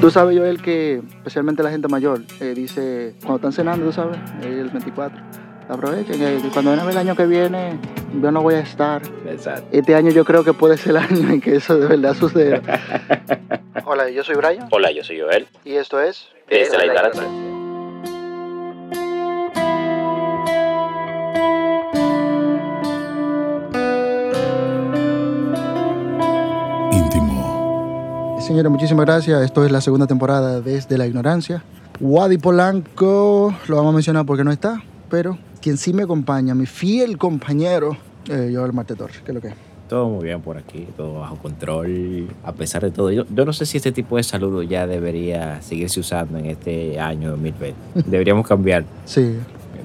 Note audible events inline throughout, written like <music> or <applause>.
Tú sabes, Joel, que especialmente la gente mayor eh, dice, cuando están cenando, tú sabes, eh, el 24, aprovechen, que cuando venga el año que viene, yo no voy a estar. Exacto. Este año yo creo que puede ser el <laughs> año en que eso de verdad suceda. <laughs> Hola, yo soy Brian Hola, yo soy Joel. y esto es... Desde la ignorancia. Señores, muchísimas gracias. Esto es la segunda temporada Desde la Ignorancia. Wadi Polanco, lo vamos a mencionar porque no está, pero quien sí me acompaña, mi fiel compañero, eh, Joel Marte Torres, que es lo que es. Todo muy bien por aquí, todo bajo control. A pesar de todo, yo, yo no sé si este tipo de saludo ya debería seguirse usando en este año 2020. <laughs> Deberíamos cambiar. Sí,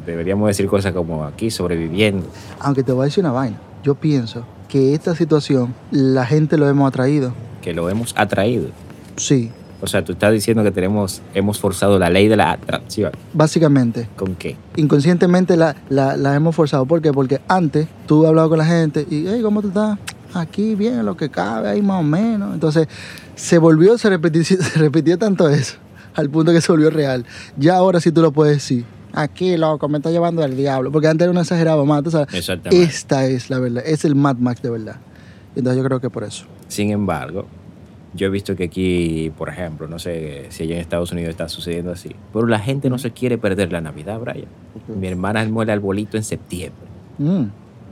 Deberíamos decir cosas como aquí sobreviviendo. aunque te voy a decir una vaina. Yo pienso que esta situación la gente lo hemos atraído. Que lo hemos atraído. Sí, O sea, tú estás diciendo que tenemos, hemos forzado la ley de la atracción. básicamente. ¿Con qué? Inconscientemente la, la, la hemos forzado. ¿Por qué? Porque antes tú hablabas con la gente y, hey, ¿cómo tú estás? Aquí bien, lo que cabe, ahí más o menos. Entonces, se volvió, se repitió, <laughs> se repitió tanto eso, al punto que se volvió real. Ya ahora sí tú lo puedes decir. Aquí, loco, me está llevando el diablo. Porque antes era un exagerado más, sabes. Exactamente. Esta es la verdad, es el Mad Max de verdad. Entonces yo creo que por eso. Sin embargo, yo he visto que aquí, por ejemplo, no sé si allá en Estados Unidos está sucediendo así, pero la gente no se quiere perder la Navidad, Brian. Mi hermana muere arbolito en septiembre. Mm.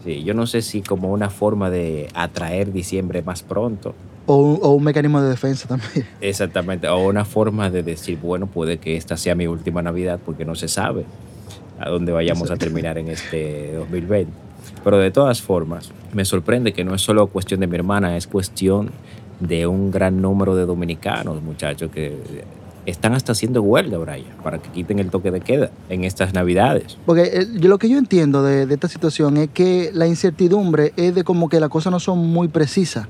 Sí, yo no sé si como una forma de atraer diciembre más pronto. O, un- o un mecanismo de defensa también. <laughs> Exactamente. O una forma de decir, bueno, puede que esta sea mi última Navidad porque no se sabe a dónde vayamos a terminar en este 2020. Pero de todas formas, me sorprende que no es solo cuestión de mi hermana, es cuestión de un gran número de dominicanos, muchachos, que están hasta haciendo huelga, Brian, para que quiten el toque de queda en estas Navidades. Porque eh, yo, lo que yo entiendo de, de esta situación es que la incertidumbre es de como que las cosas no son muy precisas.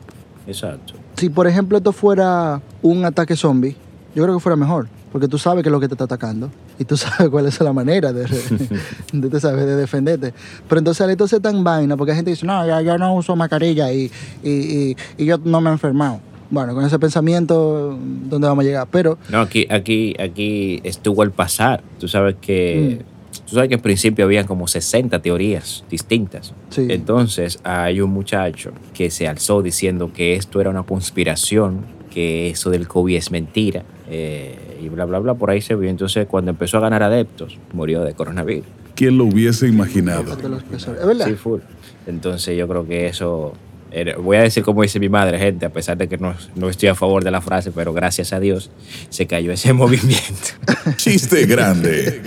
Exacto. Si, por ejemplo, esto fuera un ataque zombie, yo creo que fuera mejor. Porque tú sabes qué es lo que te está atacando. Y tú <laughs> sabes cuál es la manera de, <laughs> de, sabes, de defenderte. Pero entonces esto se tan vaina, porque hay gente que dice, no, yo no uso mascarilla y, y, y, y yo no me he enfermado. Bueno, con ese pensamiento, ¿dónde vamos a llegar? Pero, No, aquí, aquí, aquí estuvo al pasar. Tú sabes que. Tú sabes que en principio habían como 60 teorías distintas. Sí. Entonces hay un muchacho que se alzó diciendo que esto era una conspiración, que eso del COVID es mentira, eh, y bla, bla, bla, por ahí se vio. Entonces cuando empezó a ganar adeptos, murió de coronavirus. ¿quién lo hubiese imaginado? de los profesores. ¿es verdad? Sí, full. Entonces yo creo que eso... era- Voy a decir como dice mi madre, gente, a pesar de que no, no estoy a favor de la frase, pero gracias a Dios se cayó ese <laughs> movimiento. Chiste grande,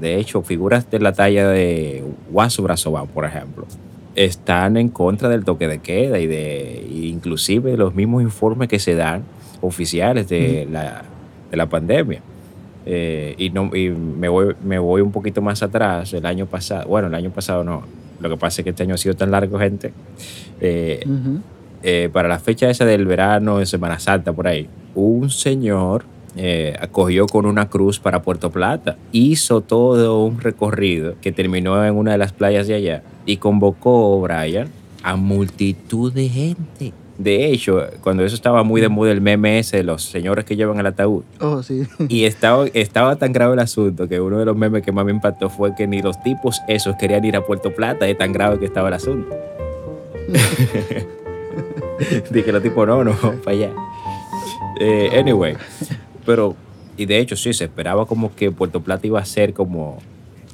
De hecho, figuras de la talla de Guaso Brazoban, por ejemplo, están en contra del toque de queda y de inclusive los mismos informes que se dan oficiales de, la, de la pandemia. Eh, y no, y me, voy, me voy un poquito más atrás, el año pasado, bueno, el año pasado no, lo que pasa es que este año ha sido tan largo, gente. Eh, eh, para la fecha esa del verano, de Semana Santa, por ahí, un señor eh, acogió con una cruz para Puerto Plata. Hizo todo un recorrido que terminó en una de las playas de allá y convocó, Brian, a multitud de gente. De hecho, cuando eso estaba muy de moda el meme ese de los señores que llevan el ataúd, Oh, sí. y <laughs> estaba, estaba tan grave el asunto que uno de los memes que más me impactó fue que ni los tipos esos querían ir a Puerto Plata, de tan grave que estaba el asunto. <laughs> Dije los tipos, no, no, para allá. Eh, anyway, pero, y de hecho sí, se esperaba como que Puerto Plata iba a ser como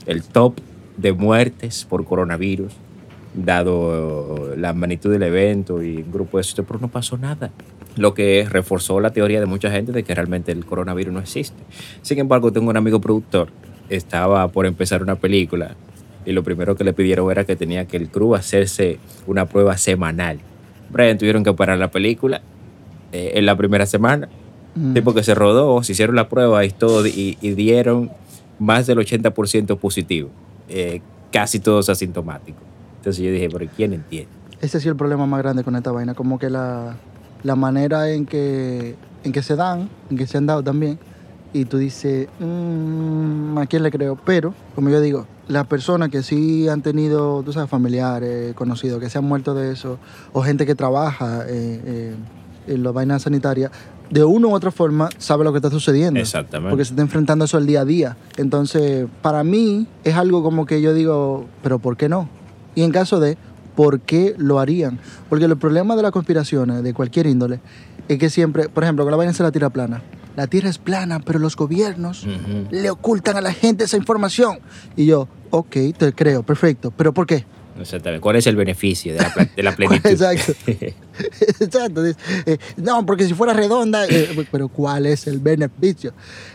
el top de muertes por coronavirus, dado la magnitud del evento y un grupo de eso, pero no pasó nada. Lo que reforzó la teoría de mucha gente de que realmente el coronavirus no existe. Sin embargo, tengo un amigo productor, estaba por empezar una película y lo primero que le pidieron era que tenía que el crew hacerse una prueba semanal. Brian, tuvieron que parar la película eh, en la primera semana. Mm. Tipo que se rodó, se hicieron la prueba y todo, y, y dieron más del 80% positivo. Eh, casi todos asintomáticos. Entonces yo dije, pero ¿quién entiende? Ese ha sido el problema más grande con esta vaina, como que la, la manera en que, en que se dan, en que se han dado también, y tú dices, "Mm, ¿a quién le creo? Pero, como yo digo, las personas que sí han tenido, tú sabes, familiares, conocidos, que se han muerto de eso, o gente que trabaja eh, eh, en las vainas sanitarias, de una u otra forma sabe lo que está sucediendo. Exactamente. Porque se está enfrentando eso al día a día. Entonces, para mí es algo como que yo digo, pero ¿por qué no? Y en caso de, ¿por qué lo harían? Porque el problema de las conspiraciones, de cualquier índole, es que siempre, por ejemplo, con la vaina de la tierra plana. La tierra es plana, pero los gobiernos le ocultan a la gente esa información. Y yo, ok, te creo, perfecto. ¿Pero por qué? Exactamente. ¿Cuál es el beneficio de la, de la <laughs> plenitud? Exacto. <laughs> Exacto. eh, no, porque si fuera redonda, eh, <laughs> pero ¿cuál es el beneficio?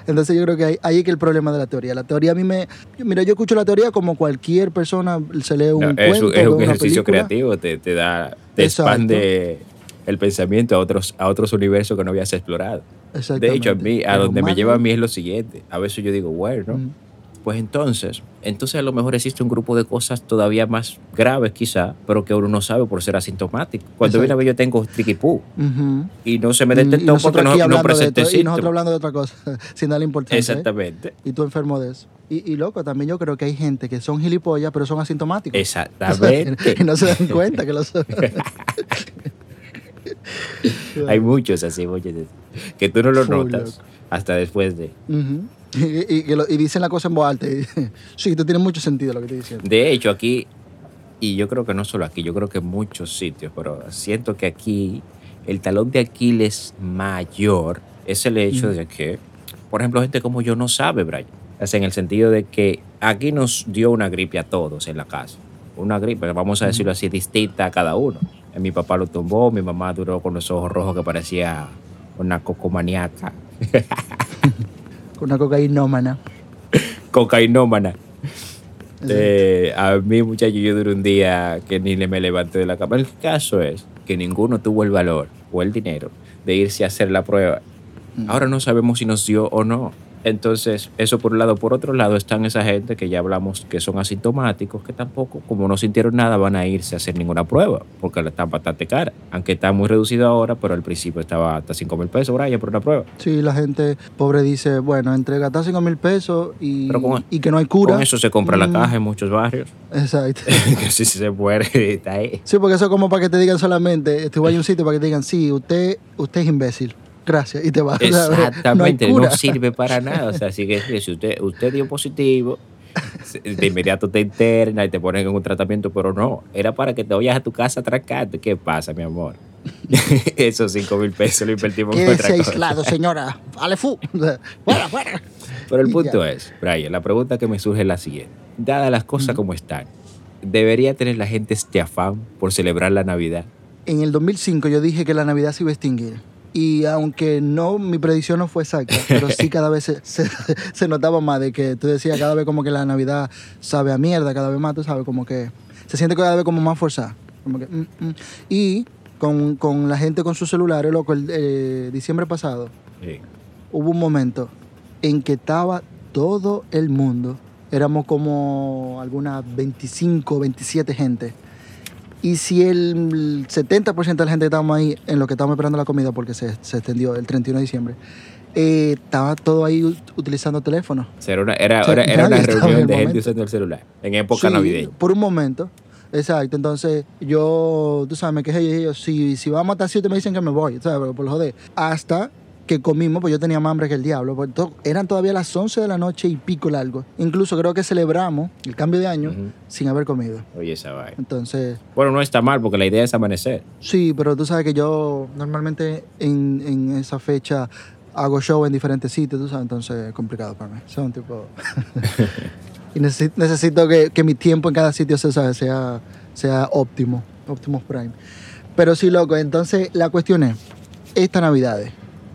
Entonces yo creo que ahí, ahí es que el problema de la teoría. La teoría a mí me... Mira, yo escucho la teoría como cualquier persona se lee un No, cuento, es, un- es un una ejercicio película. creativo, te, te da, te Exacto. expande el pensamiento a otros, a otros universos que no habías explorado. De hecho, a mí, a donde me lleva a mí es lo siguiente. A veces yo digo, bueno, Mm. Pues entonces, entonces a lo mejor existe un grupo de cosas todavía más graves quizá, pero que uno no sabe por ser asintomático. Cuando Exacto. viene a ver yo tengo triquipú Ujú. y no se me detectó porque no, no presenté Y nosotros hablando de otra cosa, <laughs> sin darle importancia. ¿eh? Exactamente. Y tú enfermo de eso. Y, y loco, también yo creo que hay gente que son gilipollas, pero son asintomáticos. Exactamente. <laughs> y no se dan cuenta que lo son. <laughs> Hay muchos así, muchos así, que tú no lo Full, notas loco. hasta después de. Y, dicen la cosa en voz alta. <laughs> sí, esto tiene mucho sentido lo que estoy diciendo. De hecho, aquí, y yo creo que no solo aquí, yo creo que en muchos sitios, pero siento que aquí el talón de Aquiles mayor es el hecho Mm. de que, por ejemplo, gente como yo no sabe, Brian. Sea, en el sentido de que aquí nos dio una gripe a todos en la casa. Una gripe, vamos a decirlo así, distinta a cada uno. Eh, Mi papá lo tumbó, mi mamá duró con los ojos rojos que parecía una cocomaniaca, Con <laughs> una cocainómana. <coughs> cocainómana. Eh, a mí, muchacho, yo duré un día que ni le me levanté de la cama. El caso es que ninguno tuvo el valor o el dinero de irse a hacer la prueba. Mm. Ahora no sabemos si nos dio o no. Entonces, eso por un lado. Por otro lado, están esa gente que ya hablamos que son asintomáticos, que tampoco, como no sintieron nada, van a irse a hacer ninguna prueba, porque la están bastante cara. Aunque está muy reducido ahora, pero al principio estaba hasta 5 mil pesos, Brian, por una prueba. Sí, la gente pobre dice, bueno, entre gastar 5 mil pesos y, Pero con- y que no hay cura. Con eso se compra la Mm, caja en muchos barrios. Exacto. <laughs> que si se muere, <laughs> está ahí. Sí, porque eso es como para que te digan solamente, vas a un sitio para que te digan, sí, usted, usted es imbécil. Gracias. Y te vas. Exactamente, no, no, cura. sirve para nada. O sea, así que si usted, usted dio positivo, de inmediato te interna y te ponen en un tratamiento, pero no, era para que te vayas a tu casa atracando. ¿Qué pasa, mi amor? <laughs> Esos 5 mil pesos lo invertimos en otra cosa. aislado, señora. Ale fu. Fuera, fuera. Pero el punto ya. es, Brian, la pregunta que me surge es la siguiente. Dadas las cosas como están, ¿debería tener la gente este afán por celebrar la Navidad? En el 2005 yo dije que la Navidad se iba a extinguir. Y aunque no, mi predicción no fue exacta, pero sí <laughs> cada vez se, se- se notaba más de que tú decías cada vez como que la Navidad sabe a mierda, cada vez más, tú sabes, como que se siente cada vez como más forzada. Como que, mm, mm. Y con, con la gente con sus celulares, loco, el eh, diciembre pasado, Sí. hubo un momento en que estaba todo el mundo. Éramos como algunas 25, 27 gente. Y si el 70% de la gente que estábamos ahí, en lo que estábamos esperando la comida, porque se, se extendió el 31 de diciembre, eh, estaba todo ahí ut- utilizando teléfono. Era una, era, O sea, era- era una reunión de gente usando el celular en época Sí, navideña. Por un momento. Exacto. Entonces, yo, tú sabes, me quejé y dije yo, si, si vamos hasta así, me dicen que me voy, ¿sabes? Por, por lo joder. Hasta que comimos, pues yo tenía más hambre que el diablo. pues, to- eran todavía las 11 de la noche y pico largo. Incluso creo que celebramos el cambio de año sin haber comido. Oye, esa vaina. Entonces, Bueno, no está mal porque la idea es amanecer. sí, pero tú sabes que yo normalmente en, en esa fecha hago show en diferentes sitios, tú sabes, entonces es complicado para mí. Son tipo... <laughs> <laughs> y necesito, necesito que, que mi tiempo en cada sitio se sabe, sea, sea óptimo, Optimus Prime. Pero sí, loco, entonces la cuestión es, esta Navidad,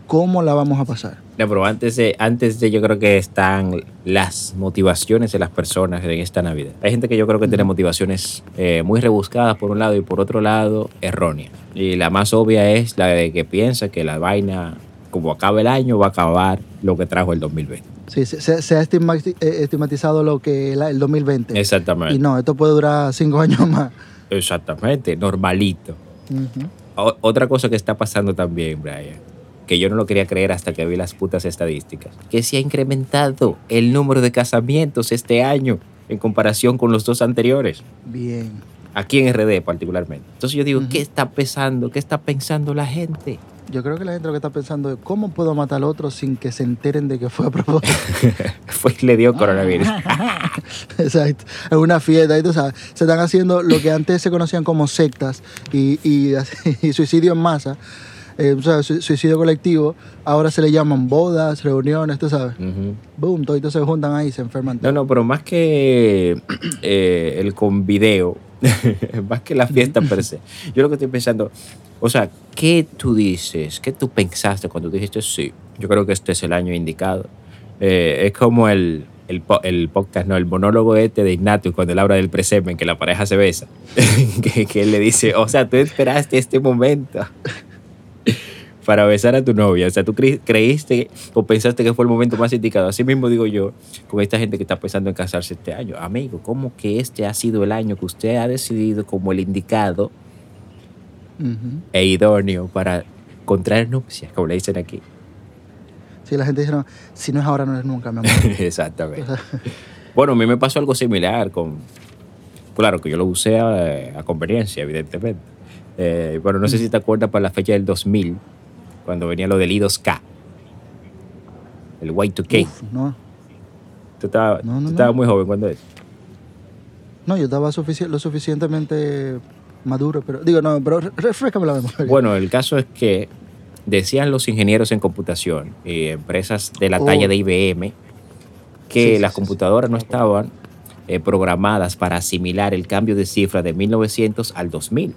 ¿cómo la vamos a pasar? No, pero antes de, antes de yo creo que están las motivaciones de las personas en esta Navidad. Hay gente que yo creo que tiene motivaciones eh, muy rebuscadas por un lado y por otro lado erróneas. Y la más obvia es la de que piensa que la vaina, como acaba el año, va a acabar lo que trajo el 2020. Sí, se, se- ha eh, estigmatizado lo que el, el 2020. Exactamente. Y no, esto puede durar cinco <laughs> años más. Exactamente, normalito. Otra cosa que está pasando también, Brian, que yo no lo quería creer hasta que vi las putas estadísticas, que se ha incrementado el número de casamientos este año en comparación con los dos anteriores, Bien. aquí en RD particularmente. Entonces yo digo, Ujú. ¿qué está pensando? ¿Qué está pensando la gente? Yo creo que la gente lo que está pensando es cómo puedo matar al otro sin que se enteren de que fue a propósito. <laughs> Fue le dio coronavirus. <laughs> Exacto. En una fiesta, y tú sabes, se están haciendo lo que antes se conocían como sectas y, y, <laughs> y suicidio en masa, eh, o sea, su- suicidio colectivo, ahora se le llaman bodas, reuniones, tú sabes. Ujú. Boom, todos se juntan ahí se enferman. No, no, pero más que <clears throat> eh, el con video, <laughs> más que la fiesta per se, yo lo que estoy pensando, o sea, ¿qué tú dices? ¿Qué tú pensaste cuando dijiste sí? Yo creo que este es el año indicado. Eh, es como el, el, el podcast, no, el monólogo este de Ignatius cuando él habla del presemen, que la pareja se besa, <laughs> que, que él le dice, o sea, tú esperaste este momento para besar a tu novia. O sea, tú cre- creíste o pensaste que fue el momento más indicado. Así mismo digo yo con esta gente que está pensando en casarse este año. Amigo, ¿cómo que este ha sido el año que usted ha decidido como el indicado e idóneo para contraer nupcias, como le dicen aquí? Sí, la gente dice, no, si no es ahora, no es nunca, mi amor. <laughs> Exactamente. Bueno, a mí me pasó algo similar con... Claro que yo lo usé a, a conveniencia, evidentemente. Eh, bueno, no sé si te acuerdas para la fecha del 2000, cuando venía lo del I2K. El Y2K. Uf, no, Tú estabas, No, no, tú no. estabas muy joven cuando es. no, yo estaba sufici- lo suficientemente maduro, pero digo, no, pero re- refrescame la memoria. Bueno, el caso es que decían los ingenieros en computación y empresas de la Oh. talla de IBM que Sí, sí, las sí, computadoras no estaban eh, programadas para asimilar el cambio de cifra de 1900 al 2000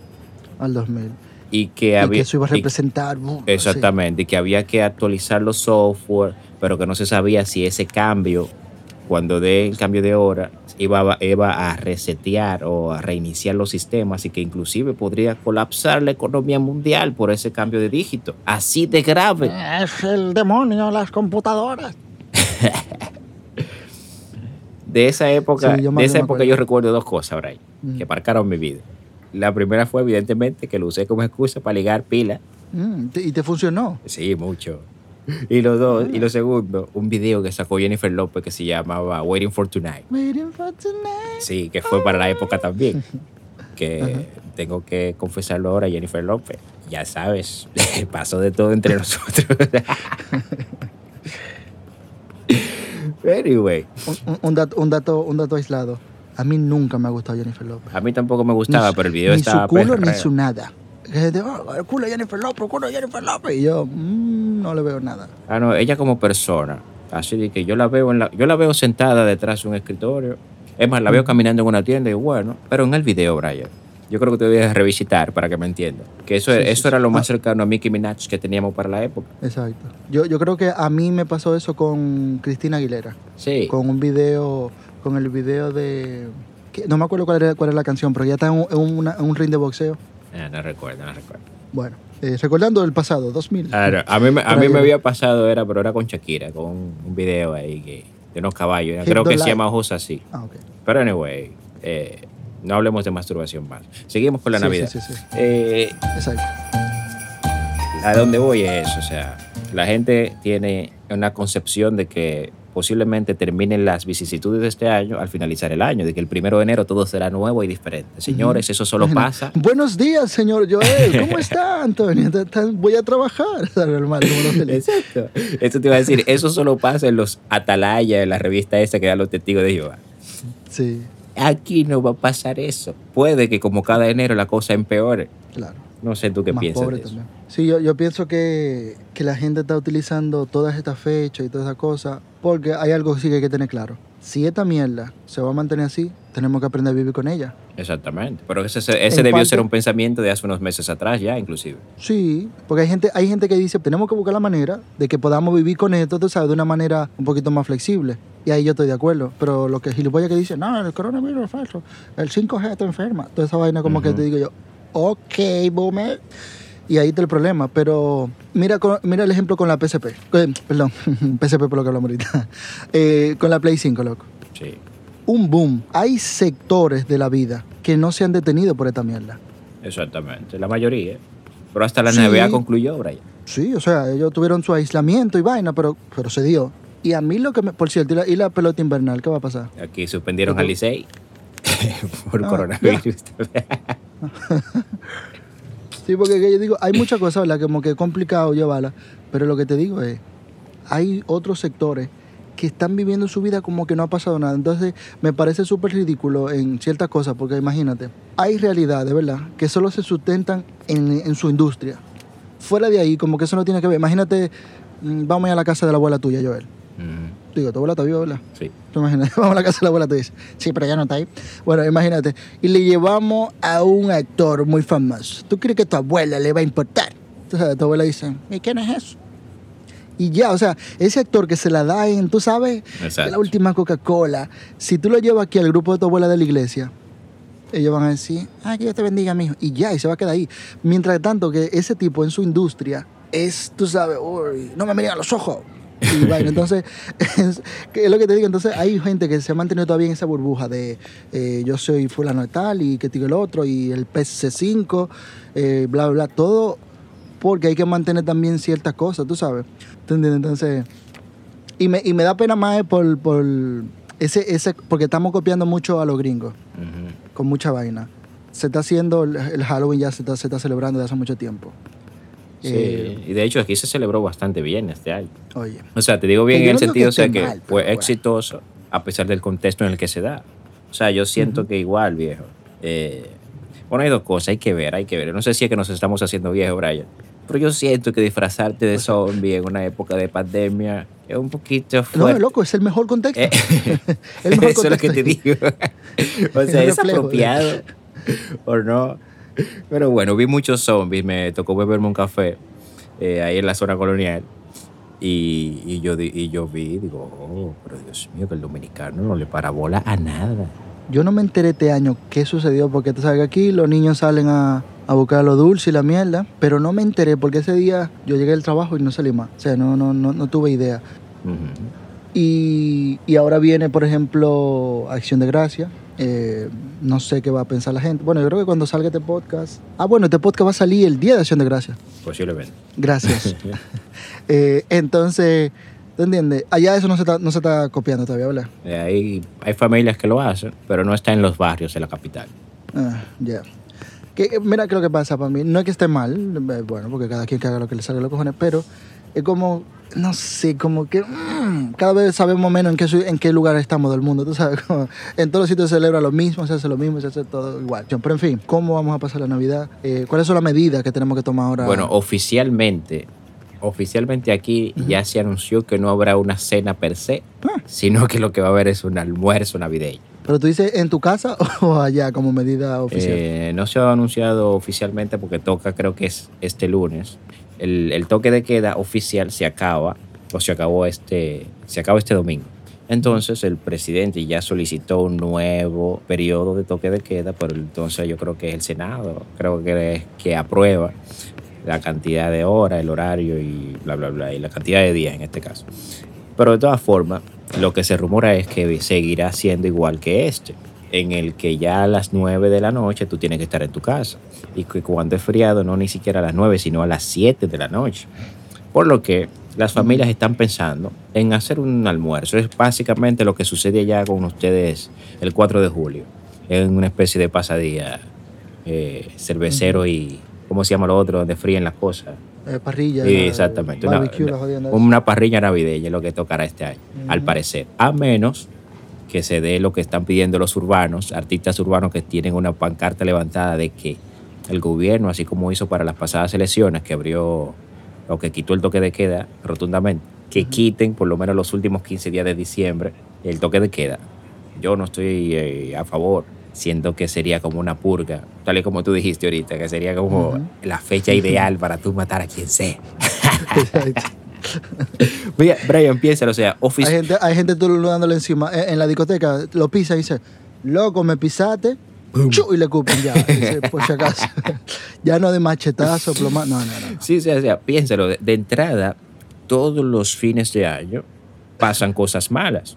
al 2000. Y que Y había que eso iba a y- representar. sí. exactamente y que había que actualizar los software pero que no se sabía si ese cambio cuando dé el cambio de hora iba, a- iba a resetear o a reiniciar los sistemas y que inclusive podría colapsar la economía mundial por ese cambio de dígito así de grave Es el demonio, las computadoras. <laughs> de esa época Sí, de esa época acuerdo. yo recuerdo dos cosas Brian, Mm. que marcaron mi vida la primera fue evidentemente que lo usé como excusa para ligar pila Mm, y te funcionó. Sí, mucho. Y los dos, Ah. y lo segundo, un video que sacó Jennifer López que se llamaba Waiting for Tonight. Waiting for tonight. Sí, que fue para la época también. <laughs> Que tengo que confesarlo ahora, Jennifer López. Ya sabes, <laughs> pasó de todo entre <laughs> nosotros. anyway, Un, un- un dato, un, dato, un dato aislado. A mí nunca me ha gustado Jennifer López. a mí tampoco me Ni gustaba, su- pero el video ni estaba su culo ni su nada. Que gente, "Oh, el culo de Jennifer López, el culo de Jennifer López. Y yo, mm, no le veo nada. Ah, no, ella como persona. Así de que yo la veo en la, yo la veo sentada detrás de un escritorio. Es más, la veo caminando en una tienda y bueno, pero en el video, Brian. Yo creo que te debes revisitar para que me entiendas. Que eso, Sí, eso sí. era lo más Ah. cercano a Nicki Minaj que teníamos para la época. Exacto. Yo, yo creo que a mí me pasó eso con Cristina Aguilera. Sí. Con un video, con el video de... no me acuerdo cuál era, cuál era la canción, pero ya está en un, en una- en un ring de boxeo. Ah, no recuerdo, no recuerdo. Bueno, eh, recordando el pasado, 2000. Ah, no, A mí, me- a Por mí ahí me había pasado, era, pero era con Shakira, con un, un video ahí que, de unos caballos. Hit Creo the que se light. llama Justo así. Ah, ok. Pero anyway, eh, no hablemos de masturbación más. Seguimos con la Sí, Navidad. sí, sí, sí. Eh, Exacto. a dónde voy es, o sea, la gente tiene una concepción de que posiblemente terminen las vicisitudes de este año al finalizar el año, de que el primero de enero todo será nuevo y diferente. Señores, eso solo pasa. Buenos días, señor Joel. ¿Cómo <laughs> está, Antonio? Voy a trabajar. <laughs> Exacto. Eso te iba a decir, eso solo pasa en los Atalaya, en la revista esa que da los testigos de Jehová. Sí, Aquí no va a pasar eso. Puede que como cada enero la cosa empeore. claro. No sé tú qué Más piensas pobre de eso. también. Sí, yo, yo pienso que, que la gente está utilizando todas estas fechas y todas esas cosas porque hay algo que sí que hay que tener claro. Si esta mierda se va a mantener así, tenemos que aprender a vivir con ella. Exactamente. Pero ese, ese debió parte- ser un pensamiento de hace unos meses atrás ya, inclusive. Sí, porque hay gente, hay gente que dice, tenemos que buscar la manera de que podamos vivir con esto, tú sabes, de una manera un poquito más flexible. Y ahí yo estoy de acuerdo. Pero lo que gilipollas que dice, no, el coronavirus es falso, el 5G te enferma. Toda esa vaina como que te digo yo, ok, boomer. Y ahí está el problema. Pero mira, mira el ejemplo con la PSP. Eh, perdón, <laughs> PSP por lo que hablamos ahorita. <laughs> Eh, con la Play 5, loco. Sí. Un boom. Hay sectores de la vida que no se han detenido por esta mierda. Exactamente. La mayoría. Pero hasta la Sí. NBA concluyó, Brian. Sí, o sea, ellos tuvieron su aislamiento y vaina, pero, pero se dio. Y a mí lo que me... Por cierto, ¿y la, y la pelota invernal qué va a pasar? Aquí suspendieron al Licey <laughs> por Ah, coronavirus. Sí, porque que yo digo, hay muchas cosas, ¿verdad? Como que es complicado llevarla, pero lo que te digo es, hay otros sectores que están viviendo su vida como que no ha pasado nada. Entonces, me parece súper ridículo en ciertas cosas, porque imagínate, hay realidades, ¿verdad? Que solo se sustentan en, su industria. Fuera de ahí, como que eso no tiene que ver. Imagínate, mm, vamos a a la casa de la abuela tuya, Joel. Ujú, Digo, tu abuela está viva, ¿verdad? Sí. Tú imagínate, <laughs> vamos a la casa de la abuela tuya. Sí, pero ya no está ahí. Bueno, imagínate. Y le llevamos a un actor muy famoso. ¿Tú crees que a tu abuela le va a importar? Entonces, tu abuela dice, ¿y quién es eso? Y ya, o sea, ese actor que se la da en, tú sabes, Exacto. la última Coca-Cola, si tú lo llevas aquí al grupo de tu abuela de la iglesia, ellos van a decir, ah, que Dios te bendiga, mijo. Y ya, y se va a quedar ahí. Mientras tanto que ese tipo en su industria es, tú sabes, uy, no me miren a los ojos. Y bueno, <laughs> entonces, es, lo que te digo, entonces hay gente que se ha mantenido todavía en esa burbuja de eh, yo soy fulano de tal y que digo el otro y el PC5, eh, bla, bla, bla, todo porque hay que mantener también ciertas cosas, tú sabes. Entonces, y me, y me da pena más eh, por, por ese, ese, porque estamos copiando mucho a los gringos con mucha vaina. Se está haciendo el, el Halloween, ya se está, se está celebrando desde hace mucho tiempo. Sí, Eh, y de hecho aquí se celebró bastante bien este año. oye, O sea, te digo bien en el no sentido, o sea, que mal, fue bueno. exitoso a pesar del contexto en el que se da. O sea, yo siento que igual, viejo. eh, bueno, hay dos cosas, hay que ver, hay que ver. No sé si es que nos estamos haciendo viejos, Brian. Pero yo siento que disfrazarte de zombie en una época de pandemia es un poquito no, fuerte. loco, es el mejor contexto. Eh, <laughs> el <laughs> mejor Eso es lo que te digo. <laughs> o sea, es apropiado o no. <laughs> Pero bueno, vi muchos zombies. Me tocó beberme un café eh, ahí en la zona colonial. Y, y yo, y yo vi, digo, oh, pero Dios mío, que el dominicano no le para bola a nada. Yo no me enteré este año qué sucedió, porque tú sabes que aquí los niños salen a, a buscar lo dulce y la mierda, pero no me enteré porque ese día yo llegué al trabajo y no salí más. O sea, no, no, no, no tuve idea. Y, y ahora viene, por ejemplo, Acción de Gracia. Eh, no sé qué va a pensar la gente. Bueno, yo creo que cuando salga este podcast... Ah, bueno, este podcast va a salir el día de Acción de Gracia. Posiblemente. Gracias. <laughs> Eh, entonces, ¿tú entiendes? Allá eso no se está, no se está copiando todavía, ¿verdad? Eh, hay, hay familias que lo hacen, pero no está en los barrios de la capital. Ah, ya. Que, eh, mira, que lo que pasa para mí, no es que esté mal, bueno, porque cada quien que haga lo que le salga los cojones, pero es como, no sé, como que mm, cada vez sabemos menos en qué, en qué lugar estamos del mundo, tú sabes, <laughs> como en todos los sitios se celebra lo mismo, se hace lo mismo, se hace todo igual. Pero en fin, ¿cómo vamos a pasar la Navidad? Eh, ¿Cuáles son las medidas que tenemos que tomar ahora? Bueno, oficialmente, oficialmente aquí ya se anunció que no habrá una cena per se, Ah. sino que lo que va a haber es un almuerzo navideño. pero tú dices en tu casa <laughs> o allá como medida oficial. Eh, no se ha anunciado oficialmente porque toca, creo que es este lunes. El, el toque de queda oficial se acaba, o se acabó este, se acaba este domingo. Entonces el presidente ya solicitó un nuevo periodo de toque de queda, pero entonces yo creo que es el Senado, creo que es que aprueba la cantidad de horas, el horario y bla, bla, bla, y la cantidad de días en este caso. Pero de todas formas, lo que se rumora es que seguirá siendo igual que este, en el que ya a las 9 de la noche tú tienes que estar en tu casa. Y que cuando es feriado, no ni siquiera a las 9, sino a las 7 de la noche. Por lo que las familias están pensando en hacer un almuerzo. Es básicamente lo que sucede allá con ustedes el 4 de julio, en una especie de pasadía eh, cervecero y, ¿cómo se llama lo otro? Donde fríen las cosas. Eh, parrilla, Sí, exactamente. Una, barbecue, esa. una parrilla navideña es lo que tocará este año, al parecer. A menos que se dé lo que están pidiendo los urbanos, artistas urbanos que tienen una pancarta levantada de que el gobierno, así como hizo para las pasadas elecciones, que abrió o que quitó el toque de queda rotundamente, que quiten por lo menos los últimos 15 días de diciembre el toque de queda. Yo no estoy eh, a favor. Siento que sería como una purga, tal y como tú dijiste ahorita, que sería como Ujú. la fecha ideal <laughs> para tú matar a quien sea. Mira, Brian, piénsalo, o sea, Hay ofici- gente, hay gente tú dándole encima. En, en la discoteca lo pisa y dice, loco, me pisaste. y le cupen ya. <laughs> Dice, por si acaso. <laughs> ya no de machetazo, ploma. No, no, no. Sí, o sea, o sea, piénsalo, de, de entrada, todos los fines de año pasan cosas malas.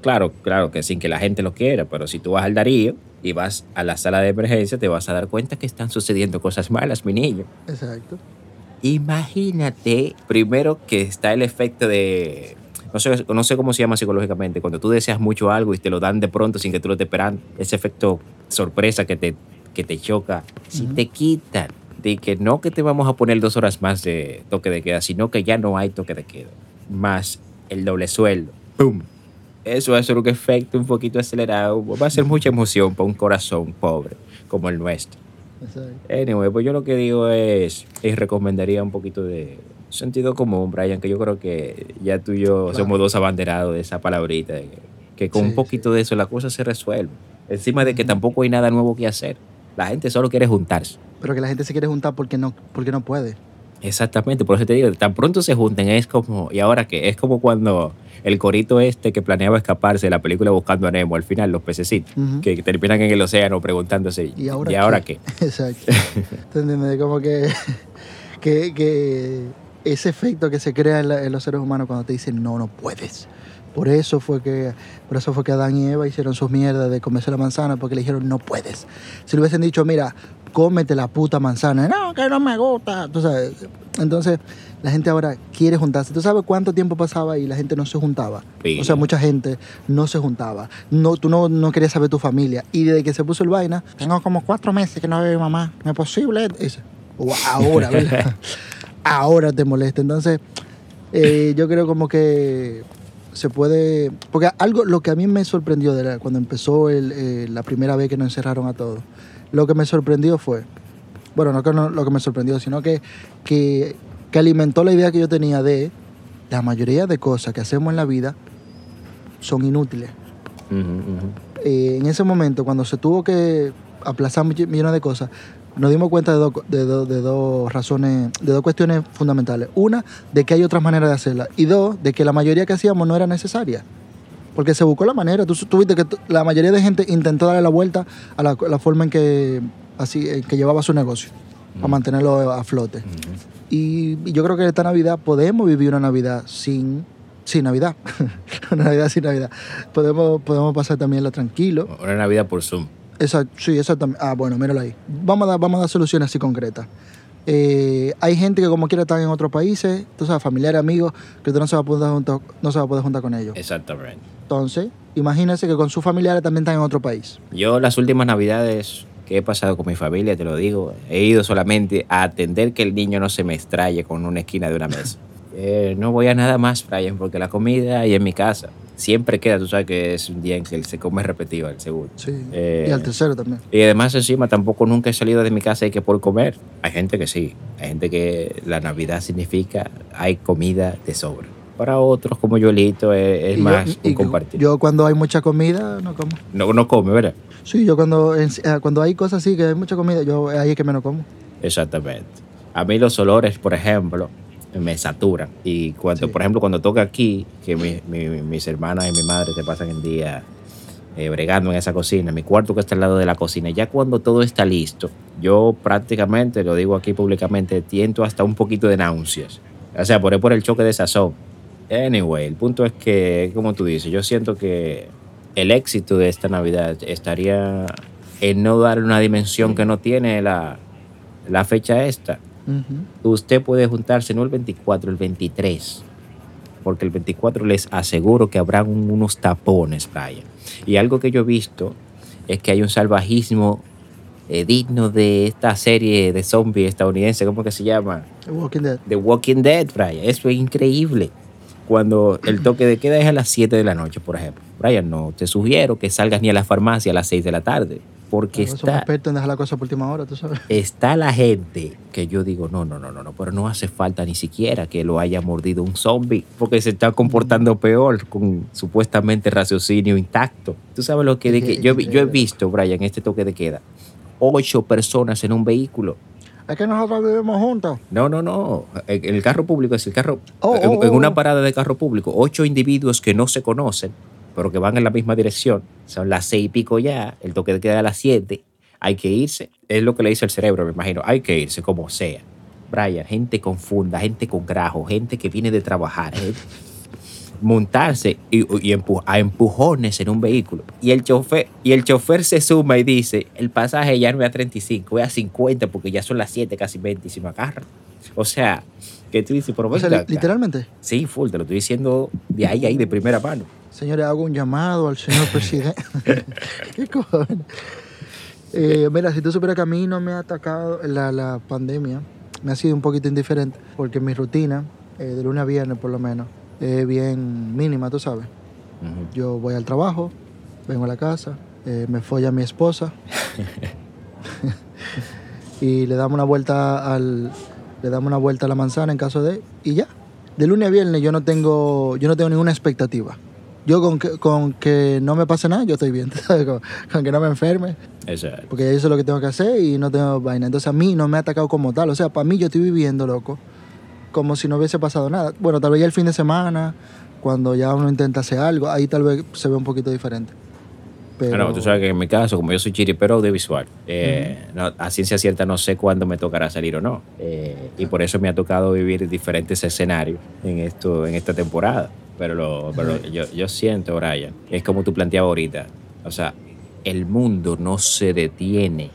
Claro, claro que sin que la gente lo quiera, pero si tú vas al Darío y vas a la sala de emergencia, te vas a dar cuenta que están sucediendo cosas malas, mi niño. Exacto. Imagínate, primero que está el efecto de. No sé, no sé cómo se llama psicológicamente, cuando tú deseas mucho algo y te lo dan de pronto sin que tú lo estés esperando. Ese efecto sorpresa que te que te choca, si te quitan de que no que te vamos a poner dos horas más de toque de queda, sino que ya no hay toque de queda, más el doble sueldo, ¡pum! Eso va a ser un efecto un poquito acelerado, va a ser mucha emoción para un corazón pobre como el nuestro. Anyway, pues yo lo que digo es, y recomendaría un poquito de sentido común, Brian, que yo creo que ya tú y yo Claro. somos dos abanderados de esa palabrita, de que, que con Sí, un poquito de eso la cosa se resuelve. Encima de que tampoco hay nada nuevo que hacer. La gente solo quiere juntarse. Pero que la gente se quiere juntar porque no, porque no puede. Exactamente, por eso te digo, tan pronto se junten, es como, ¿y ahora qué? Es como cuando el corito este que planeaba escaparse de la película Buscando a Nemo, al final los pececitos, que terminan en el océano preguntándose, ¿Y ahora, qué? <laughs> Exacto. ¿Te entiendes? Como que, <laughs> que, que ese efecto que se crea en, la- en los seres humanos cuando te dicen no, no puedes. Por eso fue que, por eso fue que Adán y Eva hicieron sus mierdas de comerse la manzana, porque le dijeron no puedes. Si le hubiesen dicho, mira, cómete la puta manzana, no, que no me gusta. Tú sabes. Entonces, la gente ahora quiere juntarse. ¿Tú sabes cuánto tiempo pasaba y la gente no se juntaba? Sí. O sea, mucha gente no se juntaba. No, tú no, no querías saber tu familia. Y desde que se puso el vaina, tengo como cuatro meses que no veo a mi mamá. ¿No es posible? Dice, "O ahora, ¿verdad? <laughs> ahora te molesta. Entonces, eh, yo creo como que se puede... Porque algo, lo que a mí me sorprendió de la- cuando empezó el, eh, la primera vez que nos encerraron a todos, lo que me sorprendió fue, bueno, no que no lo que me sorprendió, sino que, que, que alimentó la idea que yo tenía de la mayoría de cosas que hacemos en la vida son inútiles. Eh, en ese momento, cuando se tuvo que aplazar mill- millones de cosas, nos dimos cuenta de, dos co- de, dos- de dos razones, de dos cuestiones fundamentales. Una, de que hay otras maneras de hacerla. Y dos, de que la mayoría que hacíamos no era necesaria. Porque se buscó la manera. Tú, tú viste que la mayoría de gente intentó darle la vuelta a la, la forma en que, así, en que llevaba su negocio, para mantenerlo a flote. Y, y yo creo que esta Navidad podemos vivir una Navidad sin, sin Navidad. <laughs> una Navidad sin Navidad. Podemos, podemos pasar también tranquilo. Una Navidad por Zoom. Exacto, sí, exactamente. Ah, bueno, míralo ahí. Vamos a dar, vamos a dar soluciones así concretas. Eh, hay gente que como quiera estar en otros países, tú sabes, familiares, amigos, que tú no se va a poder juntar, no se va a poder juntar con ellos. Exactamente. Entonces, imagínense que con sus familiares también están en otro país. Yo las últimas navidades que he pasado con mi familia, te lo digo, he ido solamente a atender que el niño no se me extraye con una esquina de una mesa. <laughs> Eh, no voy a nada más, Brian, porque la comida ahí en mi casa siempre queda, tú sabes que es un día en que se come repetido el segundo. Sí. Eh, y al tercero también. Y además encima tampoco nunca he salido de mi casa y que por comer. Hay gente que sí, hay gente que la Navidad significa hay comida de sobra. Para otros como Yolito es, es Y yo- más y un yo- compartir. Yo cuando hay mucha comida, no como. no, no come, ¿verdad? Sí, yo cuando, eh, cuando hay cosas así, que hay mucha comida, yo ahí es que menos como. Exactamente. A mí los olores, por ejemplo, me saturan. Y cuando, Sí. por ejemplo, cuando toca aquí, que mi- mi- mis hermanas y mi madre se pasan el día eh, bregando en esa cocina, mi cuarto que está al lado de la cocina, ya cuando todo está listo, yo prácticamente, lo digo aquí públicamente, tiento hasta un poquito de náuseas. O sea, por, por el choque de sazón. Anyway, el punto es que, como tú dices, yo siento que el éxito de esta Navidad estaría en no dar una dimensión que no tiene la, la fecha esta. Usted puede juntarse no el 24, el 23. Porque el 24 les aseguro que habrán un- unos tapones, Brian. Y algo que yo he visto es que hay un salvajismo eh, digno de esta serie de zombies estadounidense, ¿cómo que se llama? The Walking Dead. The Walking Dead, Brian. Eso es increíble. Cuando el toque de queda es a las 7 de la noche, por ejemplo. Brian, no te sugiero que salgas ni a la farmacia a las 6 de la tarde. Porque está, expertos en dejar la cosa por última hora, tú sabes. está la gente que yo digo, no, no, no, no, no, pero no hace falta ni siquiera que lo haya mordido un zombie, porque se está comportando peor con supuestamente raciocinio intacto. Tú sabes lo que, de que yo, he visto, Brian, este toque de queda, ocho personas en un vehículo. Es que nosotros vivimos juntos. No, no, no. En el carro público es el carro. Oh, en, oh, en oh. una parada de carro público, ocho individuos que no se conocen, pero que van en la misma dirección. Son las seis y pico ya, el toque de queda a las siete. Hay que irse. Es lo que le dice el cerebro, me imagino. Hay que irse, como sea. Brian, gente confunda, gente con grajo, gente que viene de trabajar, gente- <laughs> montarse y, y empu- a empujones en un vehículo. Y el chofer, y el chofer se suma y dice, el pasaje ya no es a 35, es a 50 porque ya son las 7, casi 20 y se me agarran. O sea, que tú dices, pero O sea, literalmente. Sí, full, te lo estoy diciendo de ahí, ahí, de primera mano. Señores, hago un llamado al señor presidente. <laughs> <laughs> ¿Qué cojones? Eh, mira, si tú supieras que a mí no me ha atacado la, la pandemia, me ha sido un poquito indiferente, porque mi rutina, eh, de lunes a viernes por lo menos, es bien mínima, tú sabes. Yo voy al trabajo, vengo a la casa, eh, me folla a mi esposa <laughs> y le damos una vuelta al le damos una vuelta a la manzana en caso de y ya. De lunes a viernes yo no tengo yo no tengo ninguna expectativa. Yo con que, con que no me pase nada, yo estoy bien, <laughs> ¿sabes? Con, con que no me enferme, Exacto. porque eso es lo que tengo que hacer y no tengo vaina. Entonces a mí no me ha atacado como tal. O sea, para mí yo estoy viviendo, loco, como si no hubiese pasado nada. Bueno, tal vez ya el fin de semana, cuando ya uno intenta hacer algo, ahí tal vez se ve un poquito diferente. Pero, No, tú sabes que en mi caso, como yo soy chiripero audiovisual, eh, no- a ciencia cierta no sé cuándo me tocará salir o no. Eh, y por eso me ha tocado vivir diferentes escenarios en, esto, en esta temporada. Pero, lo, pero yo, yo siento, Brian, es como tú planteabas ahorita. O sea, el mundo no se detiene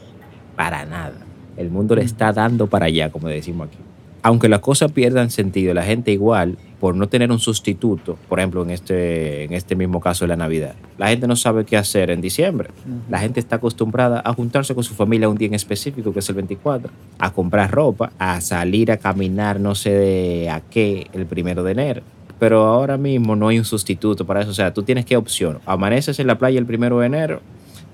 para nada. El mundo le está dando para allá, como decimos aquí. Aunque las cosas pierdan sentido, la gente igual, por no tener un sustituto, por ejemplo, en este, en este mismo caso de la Navidad, la gente no sabe qué hacer en diciembre. La gente está acostumbrada a juntarse con su familia un día en específico, que es el 24, a comprar ropa, a salir a caminar no sé de a qué el primero de enero. Pero ahora mismo no hay un sustituto para eso. O sea, tú tienes qué opción. Amaneces en la playa el primero de enero,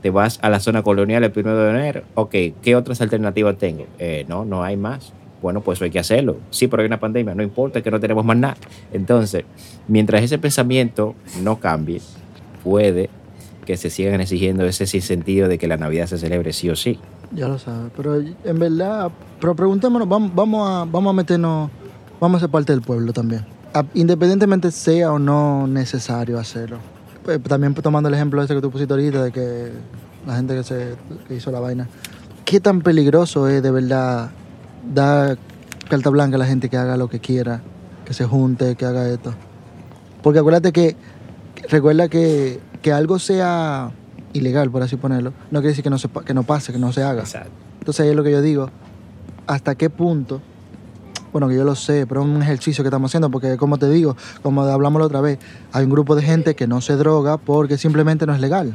te vas a la zona colonial el primero de enero. Ok, ¿qué otras alternativas tengo? Eh, no, no hay más. Bueno, pues hay que hacerlo. Sí, pero hay una pandemia, no importa, que no tenemos más nada. Entonces, mientras ese pensamiento no cambie, puede que se sigan exigiendo ese sinsentido de que la Navidad se celebre sí o sí. Ya lo sabes. Pero en verdad, pero preguntémonos, vamos, vamos, a, vamos a meternos, vamos a ser parte del pueblo también. Independientemente sea o no necesario hacerlo. Pues, también tomando el ejemplo ese que tú pusiste ahorita de que la gente que, se, que hizo la vaina. ¿Qué tan peligroso es de verdad dar carta blanca a la gente que haga lo que quiera, que se junte, que haga esto? Porque acuérdate que, recuerda que, que algo sea ilegal, por así ponerlo, no quiere decir que no, se, que no pase, que no se haga. Exacto. Entonces ahí es lo que yo digo, hasta qué punto, bueno, que yo lo sé, pero es un ejercicio que estamos haciendo, porque como te digo, como hablamos la otra vez, hay un grupo de gente que no se droga porque simplemente no es legal.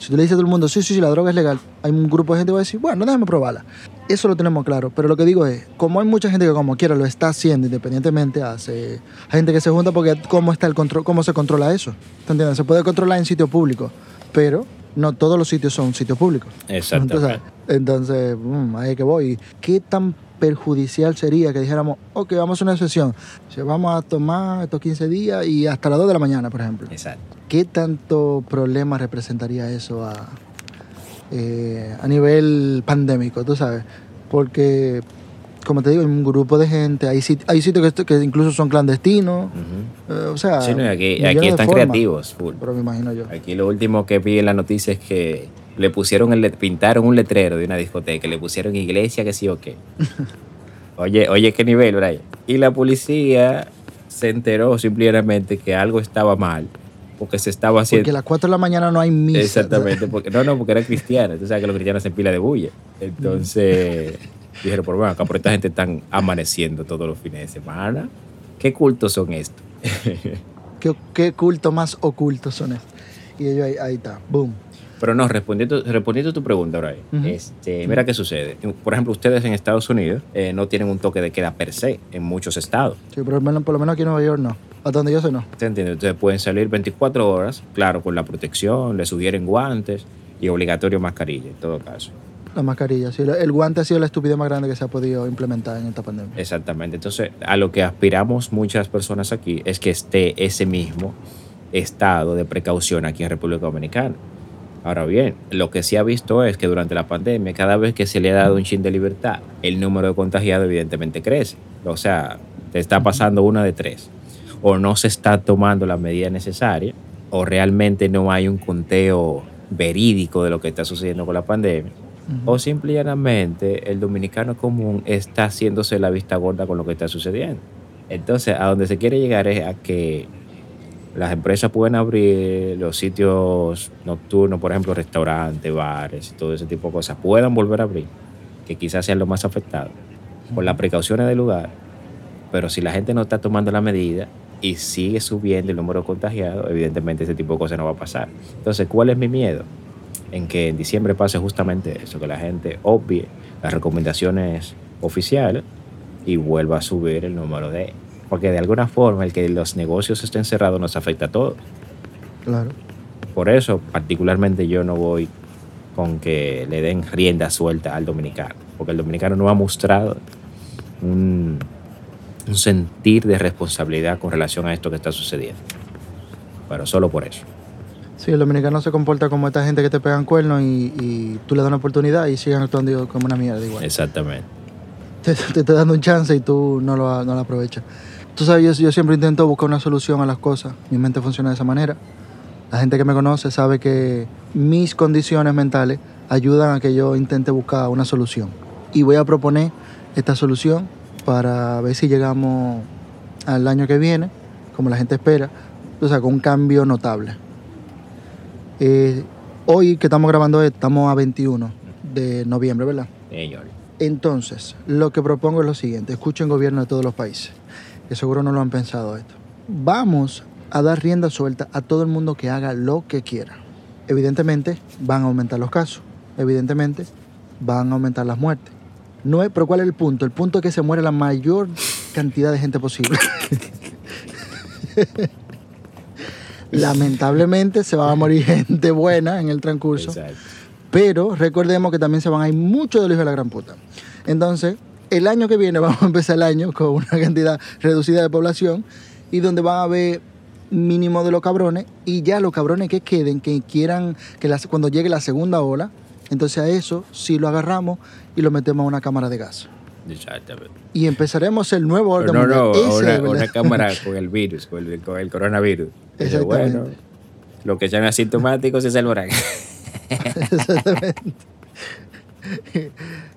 Si tú le dices a todo el mundo, sí, sí, sí, la droga es legal, hay un grupo de gente que va a decir, bueno, déjame probarla. Eso lo tenemos claro, pero lo que digo es, como hay mucha gente que como quiera lo está haciendo independientemente, hace hay gente que se junta porque cómo está el control, cómo se controla eso. ¿Te entiendes? Se puede controlar en sitio público, pero no todos los sitios son sitios públicos. Entonces, <laughs> entonces mm, ahí es que voy. ¿Qué tan perjudicial sería que dijéramos, ok, vamos a hacer una sesión, si vamos a tomar estos 15 días y hasta las 2 de la mañana, por ejemplo? Exacto. ¿Qué tanto problema representaría eso a, eh, a nivel pandémico, tú sabes? Porque, como te digo, hay un grupo de gente, hay, sit- hay sitios que, que incluso son clandestinos, Ujú. eh, o sea... Sí, no, aquí, aquí están formas, creativos. full. Pero me imagino yo. Aquí lo último que vi en la noticia es que le pusieron el, pintaron un letrero de una discoteca, le pusieron iglesia que sí o qué. <laughs> Oye, oye, qué nivel, Brian. Y la policía se enteró simplemente que algo estaba mal, porque se estaba Porque haciendo. a las 4 de la mañana no hay misa. Exactamente, <laughs> porque, no, no, porque era cristiana. Tú sabes que los cristianos se pila de bulla. Entonces, <laughs> dijeron, por bueno, acá por esta gente están amaneciendo todos los fines de semana. ¿Qué cultos son estos? ¿Qué, qué culto más ocultos son estos? Y ellos ahí, ahí está, boom. Pero no, respondiendo, respondiendo a tu pregunta, Brian, Ujú. este, mira qué sucede. Por ejemplo, ustedes en Estados Unidos eh, no tienen un toque de queda per se en muchos estados. Sí, pero por lo menos aquí en Nueva York no. Hasta donde yo sé no. ¿Te entiendes? Ustedes pueden salir 24 horas, claro, con la protección, les sugieren guantes y obligatorio mascarilla en todo caso. La mascarilla. Sí, el guante ha sido la estupidez más grande que se ha podido implementar en esta pandemia. Exactamente. Entonces, a lo que aspiramos muchas personas aquí es que esté ese mismo estado de precaución aquí en República Dominicana. Ahora bien, lo que sí ha visto es que durante la pandemia, cada vez que se le ha dado un chin de libertad, el número de contagiados evidentemente crece. O sea, te está pasando una de tres. O no se está tomando la medida necesaria, o realmente no hay un conteo verídico de lo que está sucediendo con la pandemia. O simple y llanamente el dominicano común está haciéndose la vista gorda con lo que está sucediendo. Entonces, a donde se quiere llegar es a que las empresas pueden abrir los sitios nocturnos, por ejemplo, restaurantes, bares y todo ese tipo de cosas, puedan volver a abrir, que quizás sean los más afectados, por las precauciones del lugar. Pero si la gente no está tomando la medida y sigue subiendo el número de contagiados, evidentemente ese tipo de cosas no va a pasar. Entonces, ¿cuál es mi miedo? en que en diciembre pase justamente eso, que la gente obvie las recomendaciones oficiales y vuelva a subir el número de... Porque de alguna forma el que los negocios estén cerrados nos afecta a todos. Claro. Por eso, particularmente yo no voy con que le den rienda suelta al dominicano, porque el dominicano no ha mostrado un, un sentir de responsabilidad con relación a esto que está sucediendo. Pero solo por eso. Sí, el dominicano se comporta como esta gente que te pegan cuernos y, y tú le das una oportunidad y siguen actuando como una mierda igual. Exactamente. te, te dando un chance y tú no lo, no lo aprovechas. Tú sabes, yo, yo siempre intento buscar una solución a las cosas. Mi mente funciona de esa manera. La gente que me conoce sabe que mis condiciones mentales ayudan a que yo intente buscar una solución. Y voy a proponer esta solución para ver si llegamos al año que viene, como la gente espera, o sea, con un cambio notable. Eh, hoy que estamos grabando esto, estamos a 21 de noviembre, ¿verdad? Señor. Entonces, lo que propongo es lo siguiente, escuchen gobierno de todos los países, que seguro no lo han pensado esto. Vamos a dar rienda suelta a todo el mundo que haga lo que quiera. Evidentemente van a aumentar los casos, evidentemente van a aumentar las muertes. No es, pero ¿cuál es el punto? El punto es que se muere la mayor cantidad de gente posible. <laughs> Lamentablemente se va a morir gente buena en el transcurso. Exacto. Pero recordemos que también se van a ir muchos de los hijos de la gran puta. Entonces, el año que viene <laughs> vamos a empezar el año con una cantidad reducida de población y donde van a haber mínimo de los cabrones y ya los cabrones que queden, que quieran, que las- cuando llegue la segunda ola, entonces a eso sí lo agarramos y lo metemos a una cámara de gas. Exactamente. Y empezaremos el nuevo orden no, no, una, cámara <laughs> con el virus, con el, con el coronavirus. Exactamente. bueno, los que sean asintomáticos se salvarán. <laughs> Exactamente.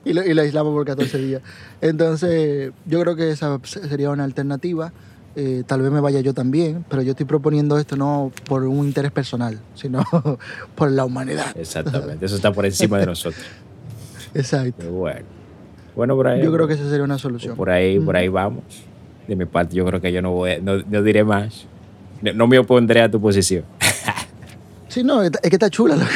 Y, lo, y lo aislamos por 14 días. Entonces, yo creo que esa sería una alternativa. Eh, tal vez me vaya yo también, pero yo estoy proponiendo esto no por un interés personal, sino <laughs> por la humanidad. Exactamente, eso está por encima de nosotros. <laughs> Exacto. Bueno. Bueno, por ahí. Yo creo que esa sería una solución. Por ahí, por ahí vamos. De mi parte, yo creo que yo no voy, no, no diré más. No, no me opondré a tu posición. <laughs> Sí, no, es que está chula. loco.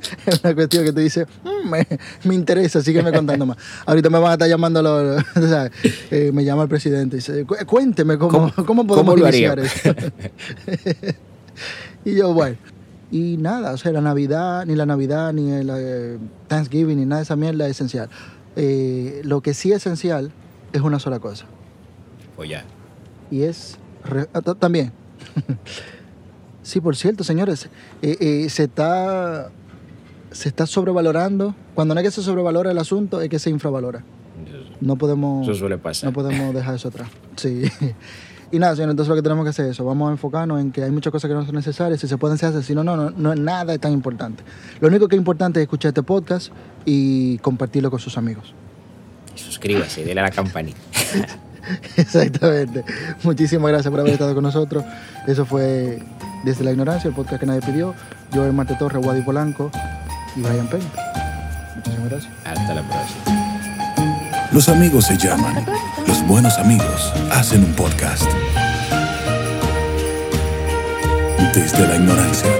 <laughs> es una cuestión que tú dices, "Mm, me, me interesa, sígueme contando más. Ahorita me van a estar llamando, los, <laughs> eh, me llama el presidente y dice, "Cu- cuénteme cómo, ¿Cómo- <laughs> cómo, podemos cómo iniciar haríamos?" esto. y yo, bueno. Y nada, o sea, la Navidad, ni la Navidad, ni el eh, Thanksgiving, ni nada de esa mierda es esencial. Eh, lo que sí es esencial es una sola cosa. Pues ya. Y es re- ah, ta- también. sí, por cierto, señores, se está se está sobrevalorando. Cuando no es que se sobrevalora el asunto, es que se infravalora. No podemos Eso suele pasar. no podemos dejar eso atrás. Sí. <laughs> Y nada, señores, entonces lo que tenemos que hacer es eso. Vamos a enfocarnos en que hay muchas cosas que no son necesarias. Si se pueden, se hacen. Si no, no, no, no, nada es tan importante. Lo único que es importante es escuchar este podcast y compartirlo con sus amigos. Suscríbase, dele a la campanita. <laughs> Exactamente. Muchísimas gracias por haber estado con nosotros. Eso fue Desde la Ignorancia, el podcast que nadie pidió. Yo, soy Marte Torres, Wadi Polanco y Brian Peña. Muchísimas gracias. Hasta la próxima. Los amigos se llaman. Los buenos amigos hacen un podcast. Desde la ignorancia.